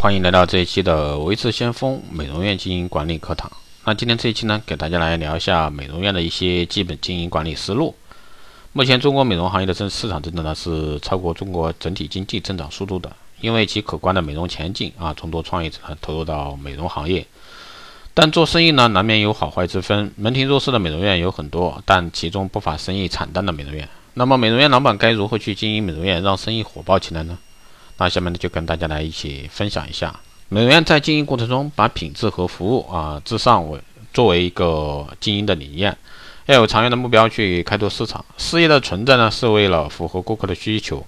欢迎来到这一期的维持先锋美容院经营管理课堂。那今天这一期呢，给大家来聊一下美容院的一些基本经营管理思路。目前中国美容行业的增市场增长呢是超过中国整体经济增长速度的，因为其可观的美容前景啊，众多创业者投入到美容行业。但做生意呢，难免有好坏之分。门庭若市的美容院有很多，但其中不乏生意惨淡的美容院。那么，美容院老板该如何去经营美容院，让生意火爆起来呢？那下面呢，就跟大家来一起分享一下，美容院在经营过程中，把品质和服务啊至上为作为一个经营的理念，要有长远的目标去开拓市场。事业的存在呢，是为了符合顾客的需求。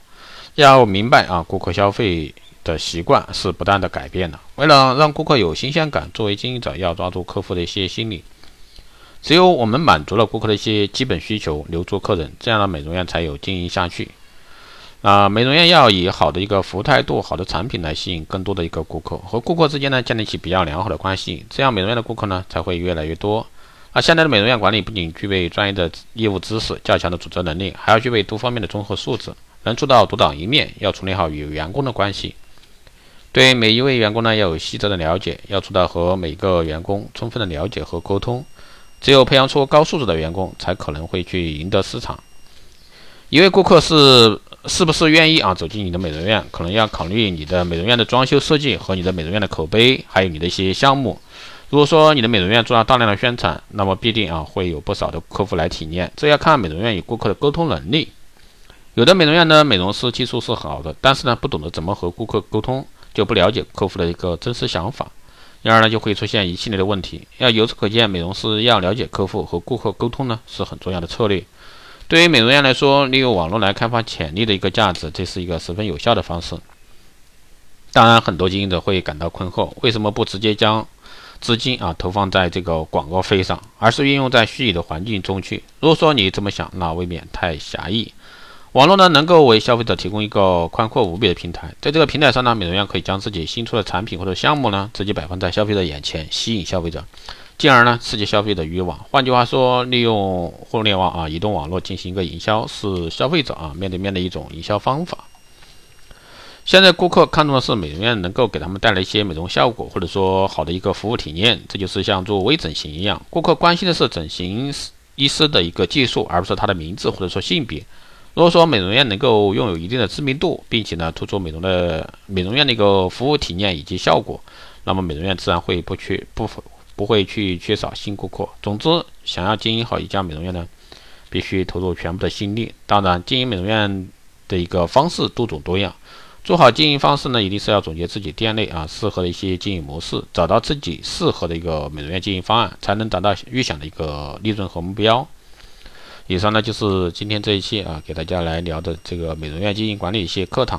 要明白啊，顾客消费的习惯是不断的改变的。为了让顾客有新鲜感，作为经营者要抓住客户的一些心理。只有我们满足了顾客的一些基本需求，留住客人，这样的美容院才有经营下去。啊，美容院要以好的一个服务态度、好的产品来吸引更多的一个顾客，和顾客之间呢建立起比较良好的关系，这样美容院的顾客呢才会越来越多。啊，现在的美容院管理不仅具备专业的业务知识、较强的组织能力，还要具备多方面的综合素质，能做到独当一面。要处理好与员工的关系，对每一位员工呢要有细致的了解，要做到和每个员工充分的了解和沟通。只有培养出高素质的员工，才可能会去赢得市场。一位顾客是。是不是愿意啊走进你的美容院？可能要考虑你的美容院的装修设计和你的美容院的口碑，还有你的一些项目。如果说你的美容院做了大量的宣传，那么必定啊会有不少的客户来体验。这要看美容院与顾客的沟通能力。有的美容院呢，美容师技术是好的，但是呢不懂得怎么和顾客沟通，就不了解客户的一个真实想法，因而呢就会出现一系列的问题。要由此可见，美容师要了解客户和顾客沟通呢是很重要的策略。对于美容院来说，利用网络来开发潜力的一个价值，这是一个十分有效的方式。当然，很多经营者会感到困惑：为什么不直接将资金啊投放在这个广告费上，而是运用在虚拟的环境中去？如果说你这么想，那未免太狭义。网络呢，能够为消费者提供一个宽阔无比的平台，在这个平台上呢，美容院可以将自己新出的产品或者项目呢，直接摆放在消费者眼前，吸引消费者。进而呢，刺激消费的欲望。换句话说，利用互联网啊，移动网络进行一个营销，是消费者啊面对面的一种营销方法。现在顾客看重的是美容院能够给他们带来一些美容效果，或者说好的一个服务体验。这就是像做微整形一样，顾客关心的是整形医师的一个技术，而不是他的名字或者说性别。如果说美容院能够拥有一定的知名度，并且呢突出美容的美容院的一个服务体验以及效果，那么美容院自然会不缺不不会去缺少新顾客。总之，想要经营好一家美容院呢，必须投入全部的心力。当然，经营美容院的一个方式多种多样，做好经营方式呢，一定是要总结自己店内啊适合的一些经营模式，找到自己适合的一个美容院经营方案，才能达到预想的一个利润和目标。以上呢就是今天这一期啊，给大家来聊的这个美容院经营管理一些课堂。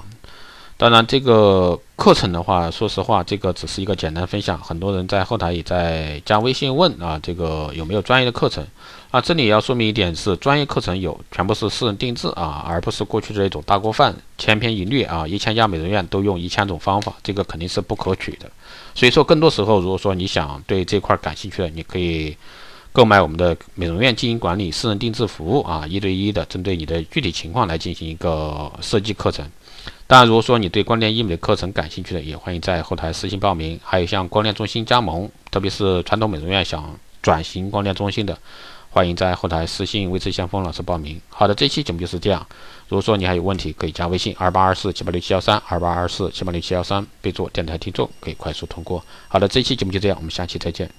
当然，这个课程的话，说实话，这个只是一个简单分享。很多人在后台也在加微信问啊，这个有没有专业的课程啊？这里要说明一点是，专业课程有，全部是私人定制啊，而不是过去的那种大锅饭，千篇一律啊，一千家美容院都用一千种方法，这个肯定是不可取的。所以说，更多时候，如果说你想对这块感兴趣的，你可以购买我们的美容院经营管理私人定制服务啊，一对一的针对你的具体情况来进行一个设计课程。当然，如果说你对光电医美的课程感兴趣的，也欢迎在后台私信报名。还有像光电中心加盟，特别是传统美容院想转型光电中心的，欢迎在后台私信维持先锋老师报名。好的，这期节目就是这样。如果说你还有问题，可以加微信二八二四七八六七幺三二八二四七八六七幺三，备注电台听众，可以快速通过。好的，这期节目就这样，我们下期再见。